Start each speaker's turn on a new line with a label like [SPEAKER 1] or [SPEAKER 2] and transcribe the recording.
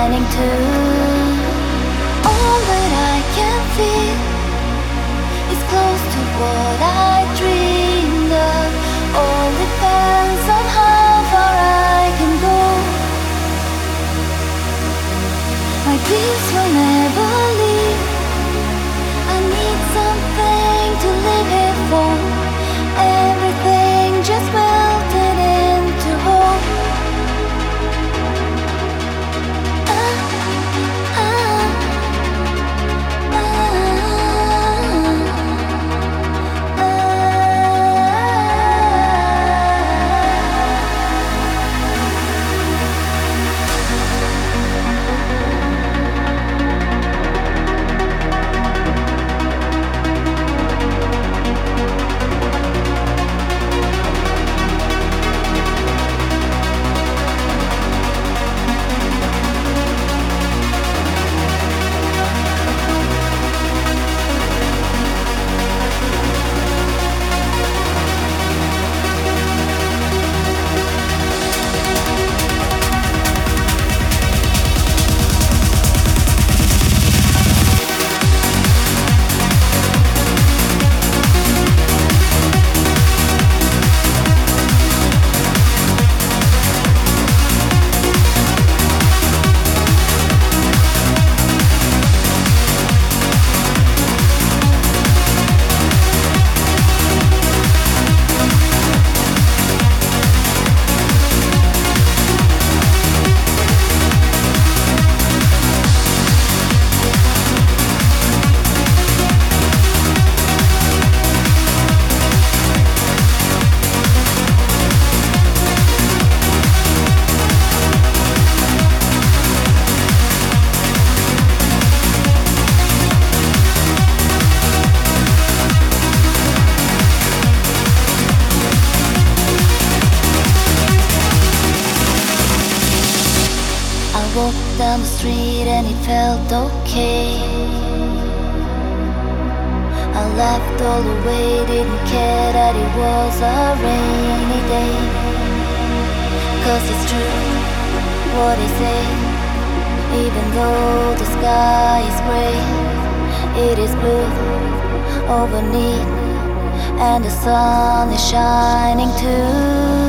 [SPEAKER 1] shining too. All that I can feel is close to what I dreamed of. All depends on how far I can go. My dreams will never walked down the street and it felt okay. I laughed all the way, didn't care that it was a rainy day. Cause it's true what they say, even though the sky is gray, it is blue over neat, and the sun is shining too.